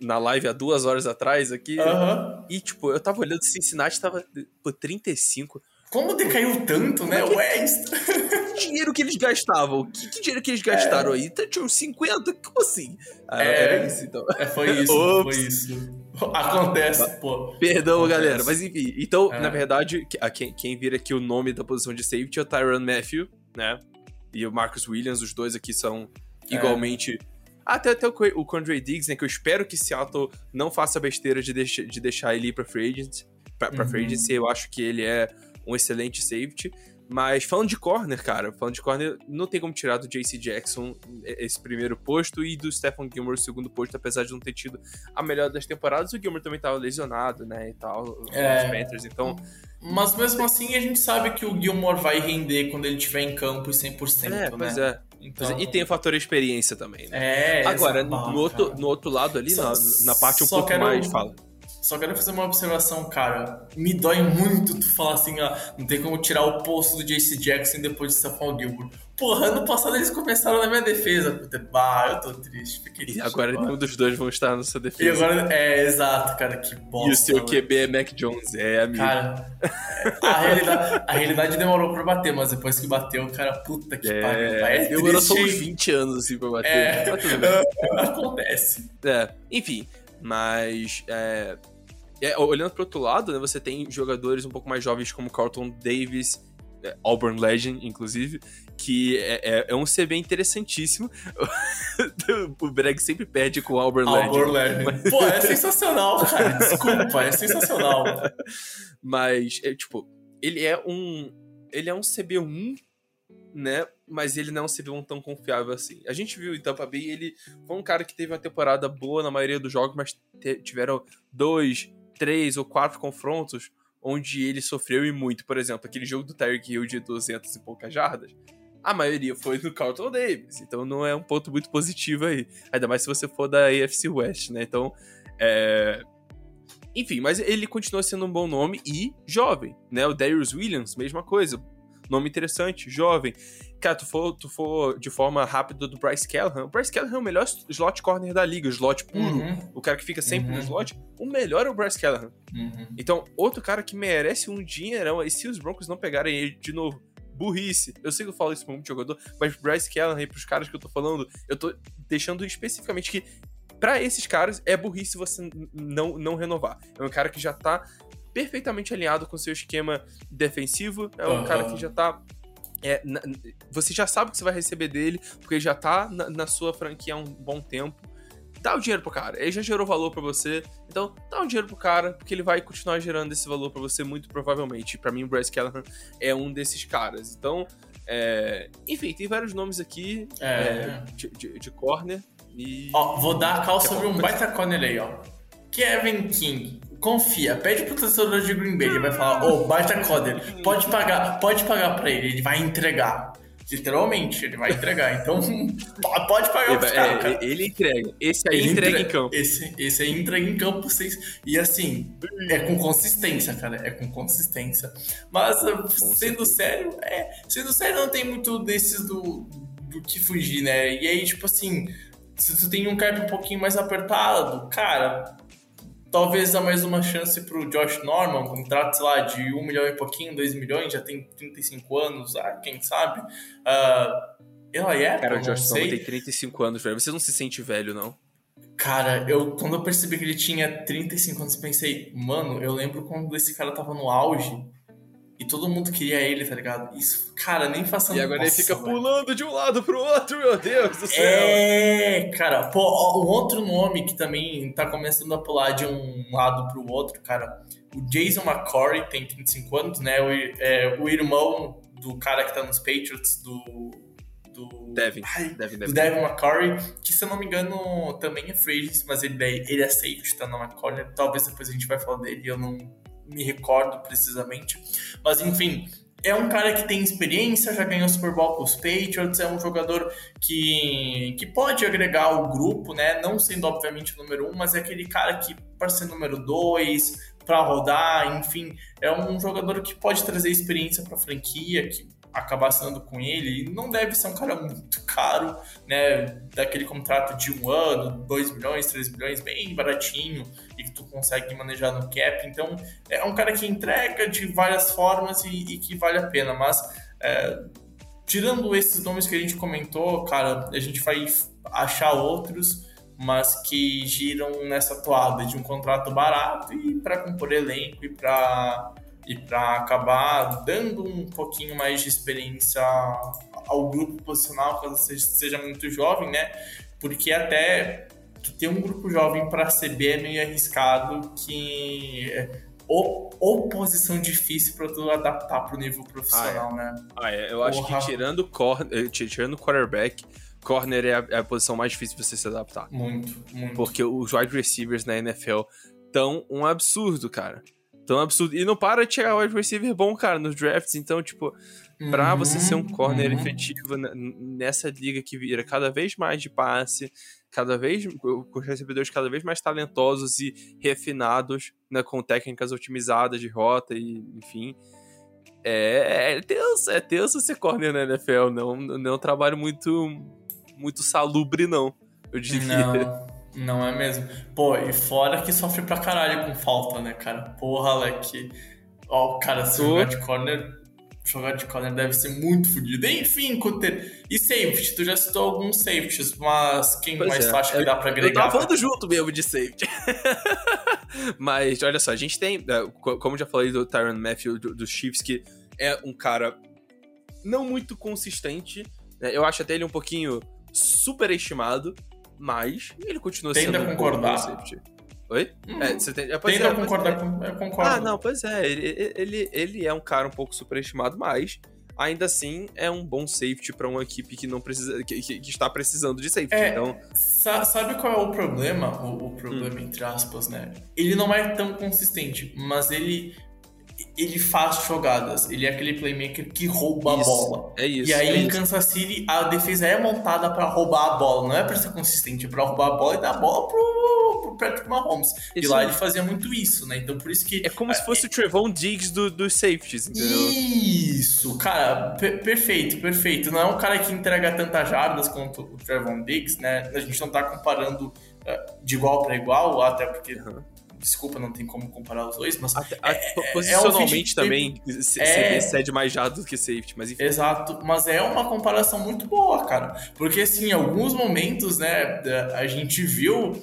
na live há duas horas atrás aqui. Aham. E, tipo, eu tava olhando, Cincinnati tava por 35. Como decaiu tanto, né? Ué, isso... Que dinheiro que eles gastavam? Que, que dinheiro que eles gastaram aí? Tá, Tinha uns 50? Como assim? Ah, É. Era isso, então. É, foi isso, foi isso. Acontece, pô. Perdão, Acontece. galera. Mas enfim, então, É. na verdade, que- a quem, quem vira aqui o nome da posição de safety é o Tyron Matthew, né? E o Marcus Williams, os dois aqui são É. igualmente. Até, até o, o Condre Diggs, né? Que eu espero que Seattle não faça besteira de, deixa- de deixar ele ir pra free agent. Pra, pra free Uhum. agency, eu acho que ele é um excelente safety. Mas falando de corner, cara, falando de corner, não tem como tirar do JC Jackson esse primeiro posto e do Stephen Gilmore o segundo posto, apesar de não ter tido a melhor das temporadas. O Gilmore também tava lesionado, né, e tal, É. os Panthers, então... Mas mesmo assim, a gente sabe que o Gilmore vai render quando ele estiver em campo e 100%, É, né? pois é. Então... E tem o fator experiência também, né? É, Agora, no outro, cara. no outro lado ali, Só- na, na parte um pouco quero- mais, fala. Só quero fazer uma observação, cara. Me dói muito tu falar assim, ó, não tem como tirar o posto do JC Jackson depois de Stephon Gilmore. Porra, ano passado eles começaram na minha defesa, puta. Bah, eu tô triste. Fiquei E triste agora nenhum dos dois vão estar na sua E defesa. agora, é, exato, cara, que bosta. E o seu. QB é Mac Jones, é, amigo. Cara, é, a realidade, a realidade demorou pra bater, mas depois que bateu, cara, puta que pariu. pai. é, É demorou só uns triste, hein? 20 anos assim pra bater. É, bem. [laughs] acontece. É, enfim, mas é, é, olhando pro outro lado, né, você tem jogadores um pouco mais jovens como Carlton Davis, é, Auburn Legend, inclusive, que é, é- é um CB interessantíssimo. [laughs] o Breg sempre perde com o Auburn Albor Legend. Lerner. Pô, é sensacional, cara. Desculpa, é sensacional. Mas, é, tipo, ele é um. Ele é um CB1, né? Mas ele não é um CB1 tão confiável assim. A gente viu em Tampa Bay, ele foi um cara que teve uma temporada boa na maioria dos jogos, mas tiveram dois, três ou quatro confrontos onde ele sofreu e muito. Por exemplo, aquele jogo do Tyreek Hill de 200 e poucas jardas. A maioria foi do Carlton Davis, então não é um ponto muito positivo aí. Ainda mais se você for da AFC West, né? Então, é, enfim, mas ele continua sendo um bom nome e jovem, né? O Darius Williams, mesma coisa. Nome interessante, jovem. Cara, tu for, tu for de forma rápida do Bryce Callahan. O Bryce Callahan é o melhor slot corner da liga, o slot puro. Uhum, O cara que fica sempre no Uhum. slot. O melhor é o Bryce Callahan. uhum. Então, outro cara que merece um dinheirão aí se os Broncos não pegarem ele de novo. Burrice. Eu sei que eu falo isso pra muito jogador, mas Bryce Callahan aí pros caras que eu tô falando, eu tô deixando especificamente que Pra esses caras, é burrice você não, não renovar. É um cara que já tá perfeitamente alinhado com seu esquema defensivo. É um Aham. cara que já tá. é, na- você já sabe o que você vai receber dele, porque ele já tá na, na sua franquia há um bom tempo. Dá o dinheiro pro cara. Ele já gerou valor pra você. Então, dá o dinheiro pro cara, porque ele vai continuar gerando esse valor pra você, muito provavelmente. Pra mim, o Bryce Callahan é um desses caras. Então, é, enfim, tem vários nomes aqui É. é, de, de, de corner. E. Ó, vou dar a cal sobre um baita corner aí, ó. Kevin King, confia, pede pro torcedor de Green Bay, ele vai falar, ô, baita corner, pode pagar, pode pagar pra ele, ele vai entregar. Literalmente, ele vai entregar. Então, [laughs] po- pode pagar Ele, vai- caras, é, cara. ele entrega. Esse aí Ele entrega, entre- em campo. Esse, esse aí entrega em campo. Vocês... E assim, é com consistência, cara. É com consistência. Mas, uh, sendo sério, é. Sendo sério, não tem muito desses do, do que fugir, né? E aí, tipo assim, se tu tem um cap um pouquinho mais apertado, cara. Talvez dá mais uma chance pro Josh Norman, um contrato, sei lá, de 1 milhão e pouquinho, 2 milhões, já tem 35 anos, ah, quem sabe? Ah, ela é, Cara, o Josh Norman tem 35 anos, velho. Você não se sente velho, não? Cara, eu quando eu percebi que ele tinha 35 anos, pensei, mano, eu lembro quando esse cara tava no auge. E todo mundo queria ele, tá ligado? Isso, cara, nem façam E agora ele fica pulando de um lado pro outro, meu Deus do céu. É, cara, pô, um outro nome que também tá começando a pular de um lado pro outro, cara. O Jason McCory tem 25 anos, né? O, é, o irmão do cara que tá nos Patriots, do. do Devin. Ai, Devin, do Devin. Devin McCory, que se eu não me engano também é free mas ele, é- ele é safety, tá na McCory. Talvez depois a gente vai falar dele, eu não me recordo precisamente. Mas enfim, é um cara que tem experiência, já ganhou Super Bowl com os Patriots, é um jogador que, que pode agregar ao grupo, né? Não sendo obviamente o número um, mas é aquele cara que para ser número dois, para rodar, enfim, é um jogador que pode trazer experiência para a franquia, que acabar assinando com ele, e não deve ser um cara muito caro, né? Daquele contrato de um ano, 2 milhões, 3 milhões, bem baratinho, e que tu consegue manejar no cap. Então, é um cara que entrega de várias formas e, e que vale a pena, mas é, tirando esses nomes que a gente comentou, cara, a gente vai achar outros, mas que giram nessa toada de um contrato barato e para compor elenco e para e para acabar dando um pouquinho mais de experiência ao grupo posicional, caso seja, seja muito jovem, né? Porque até tu ter um grupo jovem para CB é meio arriscado, que é ou, ou posição difícil para tu adaptar pro nível profissional, né? Ah, é, eu acho Porra. que tirando corner, eh, ti- tirando o quarterback, corner é a, é a posição mais difícil de você se adaptar. Muito, muito. Porque os wide receivers na NFL tão um absurdo, cara. Tão absurdo. E não para de chegar wide receiver bom, cara, nos drafts. Então, tipo, pra Uhum, você ser um corner uhum. efetivo nessa liga que vira cada vez mais de passe, cada vez com os recebedores cada vez mais talentosos e refinados, né, com técnicas otimizadas de rota e enfim. É, é tenso, é tenso ser corner na NFL, não, não é um trabalho muito muito salubre não, eu diria. Não, [laughs] não é mesmo. Pô, e fora que sofre pra caralho com falta, né, cara? Porra, Alec. Ó, cara, se jogar de corner. Jogar de corner deve ser muito fodido. Enfim, Cutter. E safety? Tu já citou alguns safeties, mas quem Pois mais é, tu acha que eu- dá pra Eu agregar? tava falando junto mesmo de safety. [laughs] Mas, olha só, a gente tem, é, co- como eu já falei do Tyron Matthew do- dos Chiefs, que é um cara não muito consistente. né? Eu acho até ele um pouquinho superestimado, mas ele continua Tendo sendo a um bom concordar. safety. Oi? Hum, É, você tem, é, Tendo é, concordar é. com. Eu concordo. Ah, não, pois é. Ele, ele, ele é um cara um pouco superestimado, mas ainda assim é um bom safety pra uma equipe que não precisa, que, que- está precisando de safety. É, Então, Sa- sabe qual é o problema? O, o problema, entre aspas, né? Ele não é tão consistente, mas ele, ele faz jogadas. Ele é aquele playmaker que rouba a Isso, bola. é isso. e aí é em isso. Kansas City a defesa é montada pra roubar a bola, não é pra ser consistente, é pra roubar a bola e dar a bola pro, pro Patrick Mahomes. e Isso lá aí. ele fazia muito isso, né? Então por isso que. É como se fosse o Trevon Diggs do- dos safeties, entendeu? Isso, cara, per- perfeito, perfeito. Não é um cara que entrega tantas jardas quanto o Trevon Diggs, né? A gente não tá comparando eh, de igual para igual, até porque, Uhum. Desculpa, não tem como comparar os dois, mas Até- é um posicionalmente fit também, C- É. CD cede mais jardas do que safety, mas enfim. Exato, mas é uma comparação muito boa, cara. Porque, assim, em alguns momentos, né, a gente viu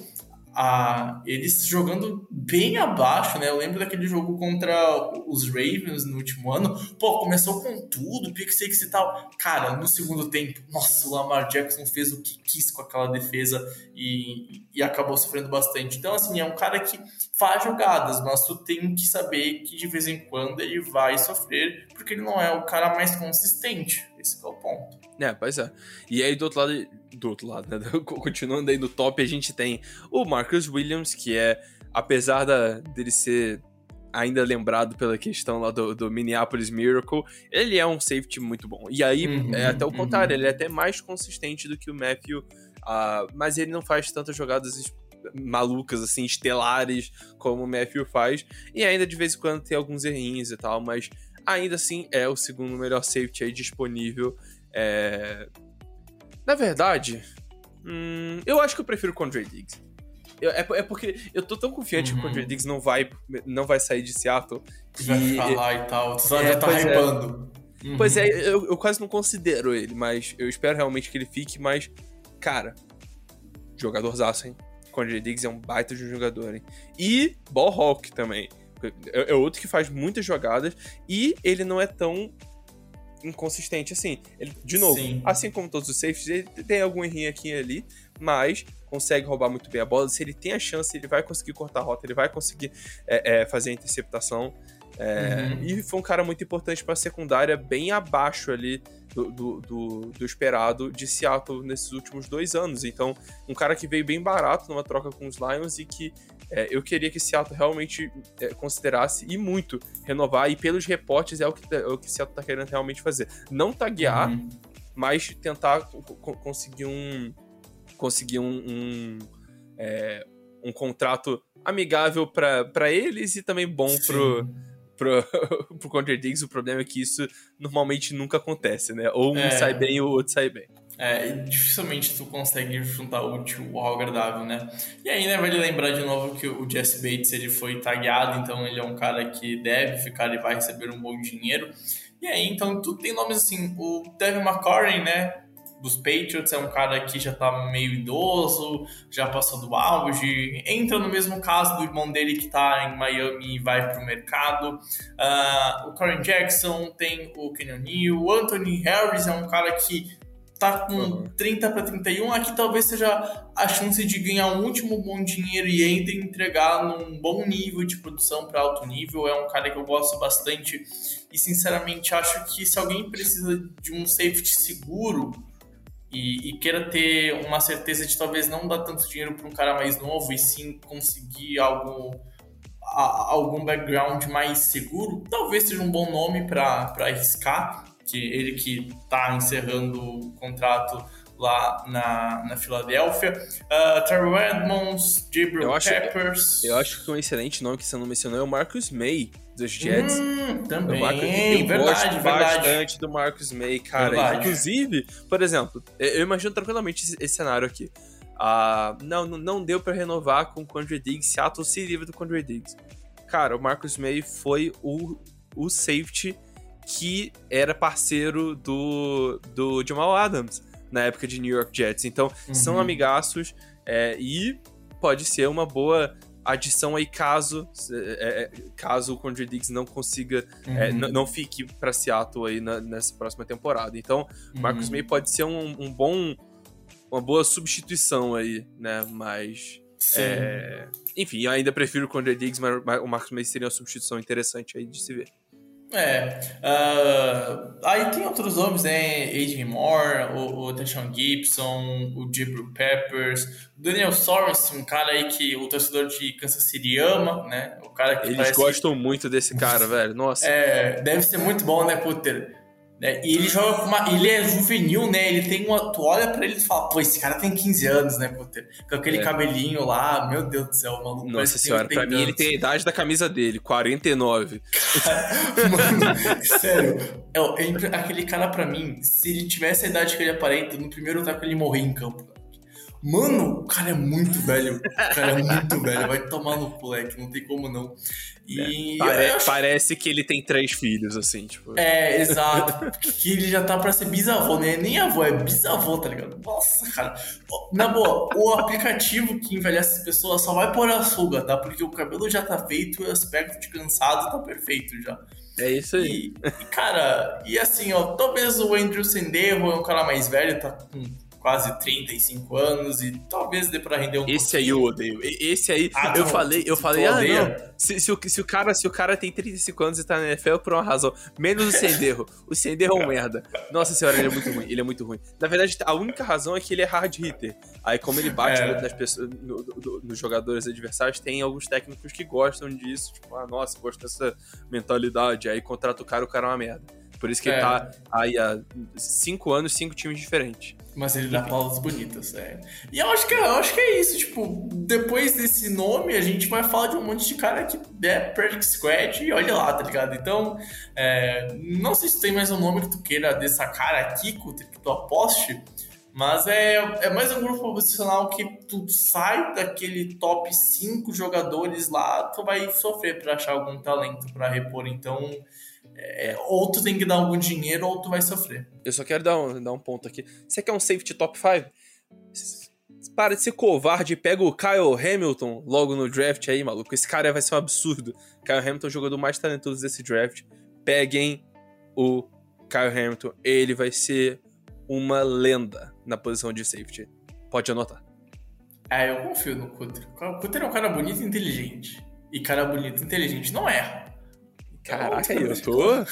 a, eles jogando bem abaixo, né? Eu lembro daquele jogo contra os Ravens no último ano. Pô, começou com tudo, pick six e tal. Cara, no segundo tempo, nossa, o Lamar Jackson fez o que quis com aquela defesa e, e acabou sofrendo bastante. Então, assim, é um cara que faz jogadas, mas tu tem que saber que de vez em quando ele vai sofrer, porque ele não é o cara mais consistente. Esse que é o ponto. É, pois é. E aí do outro lado, do outro lado, né? [laughs] Continuando aí no top, a gente tem o Marcus Williams, que é, apesar da, dele ser ainda lembrado pela questão lá do, do Minneapolis Miracle, ele é um safety muito bom. E aí, Uhum, é até o uhum. contrário, ele é até mais consistente do que o Matthew, ah, mas ele não faz tantas jogadas malucas, assim, estelares, como o Matthew faz. E ainda de vez em quando tem alguns errinhos e tal, mas ainda assim é o segundo melhor safety aí disponível. É... Na verdade, hum, eu acho que eu prefiro o Condre Diggs. Eu- é, é porque eu tô tão confiante que o Uhum. Condre Diggs não vai, não vai sair de Seattle. Vai que- ficar lá e tal. Tu É, já tá é. hypando. Uhum. Pois é, eu, eu quase não considero ele, mas eu espero realmente que ele fique, mas, cara, jogadorzaço, hein? Condre Diggs é um baita de um jogador, hein? E Ball Hawk também. É, é outro que faz muitas jogadas e ele não é tão inconsistente assim. Ele, de novo, Sim. assim como todos os safeties, ele tem algum errinho aqui e ali, mas consegue roubar muito bem a bola. Se ele tem a chance, ele vai conseguir cortar a rota, ele vai conseguir é, é, fazer a interceptação. É, uhum. E foi um cara muito importante para a secundária, bem abaixo ali do, do, do, do, esperado de Seattle nesses últimos dois anos. Então, um cara que veio bem barato numa troca com os Lions e que é, eu queria que Seattle realmente é, considerasse e muito renovar. E pelos reportes é o que, é o que Seattle está querendo realmente fazer. Não taguear, uhum. mas tentar conseguir um conseguir um, um, é, um contrato amigável para eles e também bom Sim. pro pro, [laughs] pro Contra Diggs, o problema é que isso normalmente nunca acontece, né? Ou um é. sai bem ou o outro sai bem. É, dificilmente tu consegue juntar o útil ao agradável, né? E aí, né, vale lembrar de novo que o Jesse Bates ele foi tagueado, então ele é um cara que deve ficar e vai receber um bom dinheiro. E aí, então, tu tem nomes assim, o Devin McCorry, né? dos Patriots, é um cara que já tá meio idoso, já passou do auge, entra no mesmo caso do irmão dele que tá em Miami e vai pro mercado. Uh, o Karen Jackson, tem o Kenyon Neal, o Anthony Harris é um cara que tá com 30 para 31, aqui talvez seja a chance de ganhar um último bom dinheiro e ainda entregar num bom nível de produção para alto nível. É um cara que eu gosto bastante e sinceramente acho que se alguém precisa de um safety seguro, e, e, queira ter uma certeza de talvez não dar tanto dinheiro para um cara mais novo e sim conseguir algo, a, algum background mais seguro, talvez seja um bom nome para arriscar, que ele que está encerrando o contrato lá na, na Filadélfia. Uh, Terrell Edmonds, Gabriel Peppers. Eu acho que um excelente nome que você não mencionou é o Marcus May, dos Jets. Hum, também, Marcus, eu verdade, gosto verdade. bastante do Marcus May, cara. Verdade. Inclusive, por exemplo, eu imagino tranquilamente esse, esse cenário aqui. Uh, não, não deu para renovar com o Condre Diggs, Seattle se livre do Condre Diggs. Cara, o Marcus May foi o, o safety que era parceiro do, do Jamal Adams na época de New York Jets. Então, uhum. são amigaços é, e pode ser uma boa adição aí caso é, é caso o Condre Diggs não consiga é, uhum. não fique para Seattle aí na, nessa próxima temporada então uhum. Marcus May pode ser um, um, bom uma boa substituição aí né mas é, enfim eu ainda prefiro o Condre Diggs mas o Marcus May seria uma substituição interessante aí de se ver é. Uh, aí tem outros nomes, né? Adrian Moore, o, o Deshaun Gibson, o Jibril Peppers, o Daniel Sorensen, um cara aí que o torcedor de Kansas City ama, né? O cara que Eles gostam muito desse cara, velho. Nossa. É, deve ser muito bom, né, Puter? Né? E ele joga com uma. Ele é juvenil, né? Ele tem uma. Tu olha pra ele e fala, pô, esse cara tem 15 anos, né, Potter? Com aquele é. cabelinho lá, meu Deus do céu, maluco. Nossa senhora, pra mim ele tem a idade da camisa dele, 49. [laughs] Mano, sério, é, é, aquele cara pra mim, se ele tivesse a idade que ele aparenta, no primeiro ataque ele morrer em campo. Mano, o cara é muito velho. O cara é muito velho. Vai tomar no moleque, não tem como não. E é, pare acho... Parece que ele tem três filhos, assim, tipo. É, exato. que ele já tá pra ser bisavô, né? Nem avô, é bisavô, tá ligado? Nossa, cara. Na boa, o aplicativo que envelhece as pessoas só vai pôr a suga, tá? Porque o cabelo já tá feito e o aspecto de cansado tá perfeito já. É isso aí. E, e, cara, e assim, ó, talvez o Andrew Sendejo é um cara mais velho, tá com quase 35 anos e talvez dê para render um Esse aí eu odeio. Esse aí, ah, eu não, falei, eu falei, ah, não. Se, se, o, se, o cara, se o cara tem 35 anos e tá na NFL por uma razão, menos o Senderro. o Senderro é um merda. Nossa senhora, ele é muito ruim, ele é muito ruim. Na verdade, a única razão é que ele é hard hitter. Aí como ele bate é. nas pessoas, no, no, nos jogadores adversários, tem alguns técnicos que gostam disso, tipo, ah, nossa, gosto dessa mentalidade. Aí contrata o cara, o cara é uma merda. Por isso que é. ele tá aí há 5 anos, cinco times diferentes. Mas ele dá palavras bonitas, é. E eu acho, que, eu acho que é isso, tipo, depois desse nome, a gente vai falar de um monte de cara que é Perfect Squad e olha lá, tá ligado? Então, é, não sei se tem mais um nome que tu queira dessa cara aqui, que tu aposte, mas é, é mais um grupo profissional que tu sai daquele top 5 jogadores lá, tu vai sofrer para achar algum talento para repor. Então, é, ou tu tem que dar algum dinheiro ou tu vai sofrer. Eu só quero dar um, dar um ponto aqui. Você quer um safety top 5? para de ser covarde e pega o Kyle Hamilton logo no draft aí, maluco. Esse cara vai ser um absurdo. Kyle Hamilton é o jogador mais talentoso desse draft. Peguem o Kyle Hamilton. Ele vai ser uma lenda na posição de safety. Pode anotar. É, eu confio no Cutter. O Cutter é um cara bonito e inteligente. E cara bonito e inteligente não erra. Caraca, eu tô.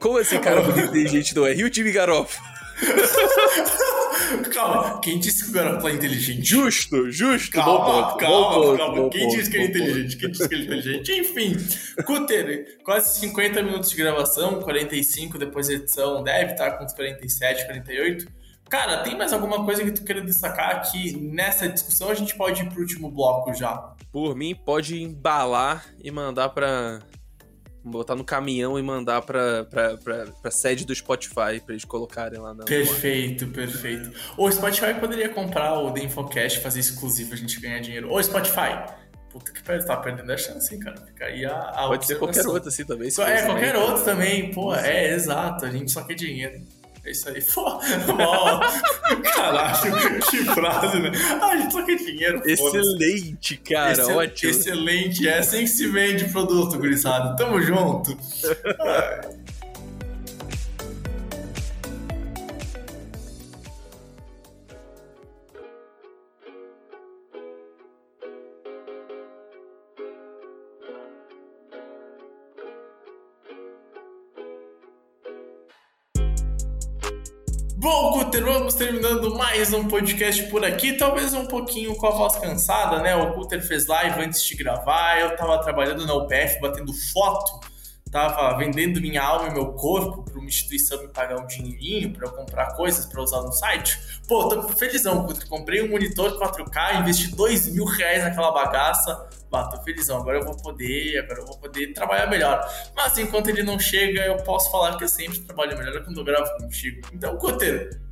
Como assim, cara e inteligente não erra? E o time Garoppolo? [laughs] calma, quem disse que o Garoppolo é inteligente? Justo, justo. Calma, bom ponto, calma, bom ponto, calma. bom quem ponto, disse que ele é inteligente? Quem disse que ele é inteligente? Enfim, Cutter, quase 50 minutos de gravação, 45 depois da edição, deve estar com uns 47, 48. Cara, tem mais alguma coisa que tu queira destacar aqui nessa discussão? A gente pode ir pro último bloco já. Por mim, pode embalar e mandar pra. Botar no caminhão e mandar pra, pra, pra, pra sede do Spotify pra eles colocarem lá na. Perfeito, perfeito. O Spotify poderia comprar o The Infocast, fazer exclusivo, a gente ganhar dinheiro. Ô, Spotify! Puta que pariu, tá perdendo a chance, hein, cara. Fica aí a, a Pode ser qualquer outro assim também. É, qualquer outro também, pô, é, exato, a gente só quer dinheiro. É isso aí, pô, [laughs] caralho, que frase, né? Ah, a gente só quer dinheiro. Excelente, cara. Excel- ótimo. Excelente, é assim que se vende produto, gurizada. Tamo junto. [laughs] vamos terminando mais um podcast por aqui. Talvez um pouquinho com a voz cansada, né? O Cutter fez live antes de gravar. Eu tava trabalhando na UPF, batendo foto. Tava vendendo minha alma e meu corpo para uma instituição me pagar um dinheirinho para eu comprar coisas para usar no site. Pô, tô felizão, Cutter. Comprei um monitor 4K, investi dois mil reais naquela bagaça. Bah, tô felizão. Agora eu vou poder, agora eu vou poder trabalhar melhor. Mas enquanto ele não chega, eu posso falar que eu sempre trabalho melhor quando eu gravo contigo. Então, Cutter,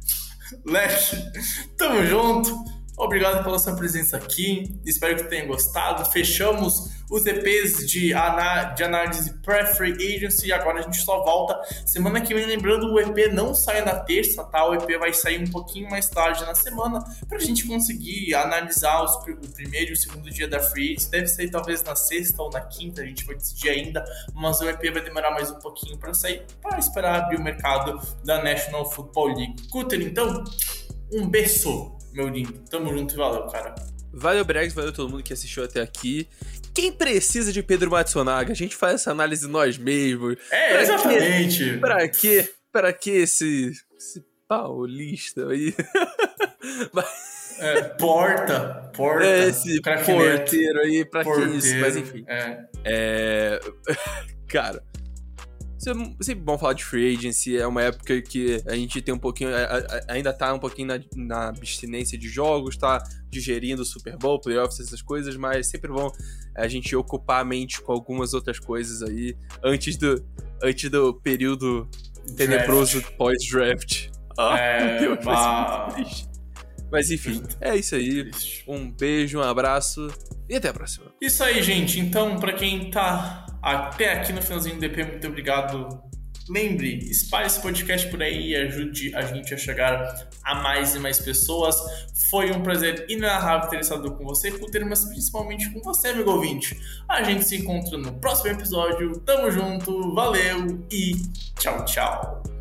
Leque, tamo junto. Obrigado pela sua presença aqui. Espero que tenha gostado. Fechamos os EPs de, ana- de análise pré-free agency. Agora a gente só volta semana que vem. Lembrando, o EP não sai na terça, tá? O EP vai sair um pouquinho mais tarde na semana pra gente conseguir analisar os, o primeiro e o segundo dia da free agency. Deve sair talvez na sexta ou na quinta, a gente vai decidir ainda. Mas o EP vai demorar mais um pouquinho pra sair, para esperar abrir o mercado da National Football League. Cutter, então, um beijo, meu lindo. Tamo junto e valeu, cara. Valeu, Bregs, valeu todo mundo que assistiu até aqui. Quem precisa de Pedro Matsunaga? A gente faz essa análise nós mesmos. É, Pra exatamente. Pra quê? Pra que esse, esse paulista aí? [laughs] É, porta, porta. É, esse porteiro aí, pra que isso? porteiro, Mas enfim. É. É. [laughs] Cara. É sempre bom falar de free agency. É uma época que a gente tem um pouquinho. Ainda tá um pouquinho na, na abstinência de jogos, tá digerindo o Super Bowl, playoffs, essas coisas, mas é sempre bom a gente ocupar a mente com algumas outras coisas aí antes do, antes do período tenebroso pós-draft. Ah, É, [laughs] meu Deus, muito triste. Mas enfim, é isso aí. Um beijo, um abraço e até a próxima. Isso aí, gente. Então, pra quem tá até aqui no finalzinho do DP, muito obrigado. Lembre, espalhe esse podcast por aí e ajude a gente a chegar a mais e mais pessoas. Foi um prazer inenarrável ter estado com você, Cutter, mas principalmente com você, amigo ouvinte. A gente se encontra no próximo episódio. Tamo junto, valeu e tchau, tchau.